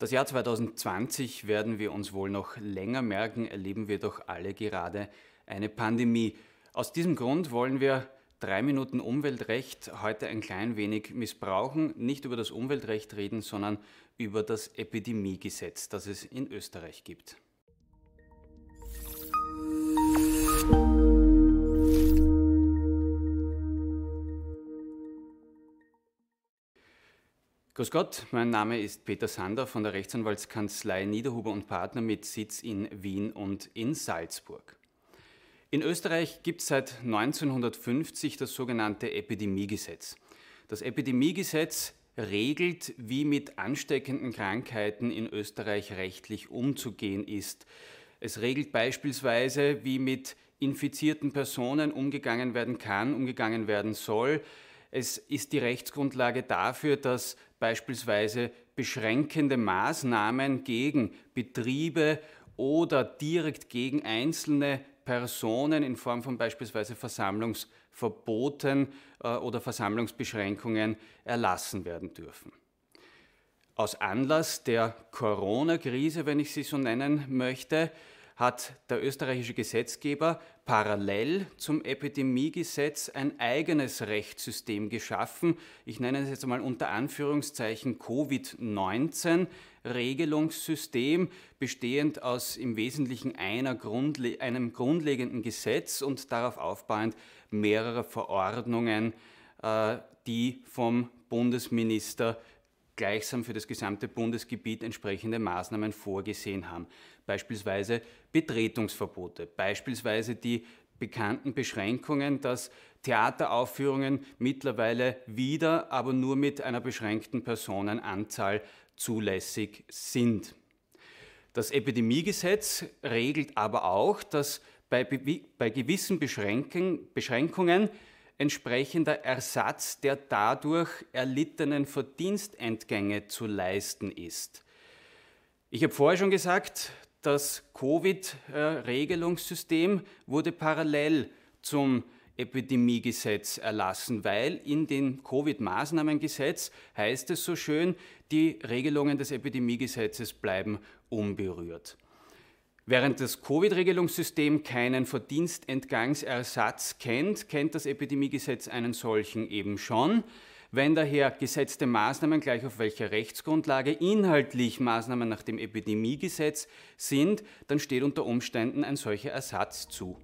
Das Jahr 2020 werden wir uns wohl noch länger merken, erleben wir doch alle gerade eine Pandemie. Aus diesem Grund wollen wir drei Minuten Umweltrecht heute ein klein wenig missbrauchen, nicht über das Umweltrecht reden, sondern über das Epidemiegesetz, das es in Österreich gibt. Grüß Gott, mein Name ist Peter Sander von der Rechtsanwaltskanzlei Niederhuber und Partner mit Sitz in Wien und in Salzburg. In Österreich gibt es seit 1950 das sogenannte Epidemiegesetz. Das Epidemiegesetz regelt, wie mit ansteckenden Krankheiten in Österreich rechtlich umzugehen ist. Es regelt beispielsweise, wie mit infizierten Personen umgegangen werden kann, umgegangen werden soll. Es ist die Rechtsgrundlage dafür, dass beispielsweise beschränkende Maßnahmen gegen Betriebe oder direkt gegen einzelne Personen in Form von beispielsweise Versammlungsverboten äh, oder Versammlungsbeschränkungen erlassen werden dürfen. Aus Anlass der Corona-Krise, wenn ich sie so nennen möchte, hat der österreichische Gesetzgeber parallel zum Epidemiegesetz ein eigenes Rechtssystem geschaffen. Ich nenne es jetzt einmal unter Anführungszeichen Covid-19 Regelungssystem, bestehend aus im Wesentlichen Grundle einem grundlegenden Gesetz und darauf aufbauend mehrerer Verordnungen, äh, die vom Bundesminister gleichsam für das gesamte Bundesgebiet entsprechende Maßnahmen vorgesehen haben. Beispielsweise Betretungsverbote, beispielsweise die bekannten Beschränkungen, dass Theateraufführungen mittlerweile wieder, aber nur mit einer beschränkten Personenanzahl zulässig sind. Das Epidemiegesetz regelt aber auch, dass bei, bei gewissen Beschränkungen entsprechender Ersatz der dadurch erlittenen Verdienstentgänge zu leisten ist. Ich habe vorher schon gesagt, das Covid-Regelungssystem wurde parallel zum Epidemiegesetz erlassen, weil in dem Covid-Maßnahmengesetz heißt es so schön, die Regelungen des Epidemiegesetzes bleiben unberührt. Während das Covid-Regelungssystem keinen Verdienstentgangsersatz kennt, kennt das Epidemiegesetz einen solchen eben schon. Wenn daher gesetzte Maßnahmen gleich auf welcher Rechtsgrundlage inhaltlich Maßnahmen nach dem Epidemiegesetz sind, dann steht unter Umständen ein solcher Ersatz zu.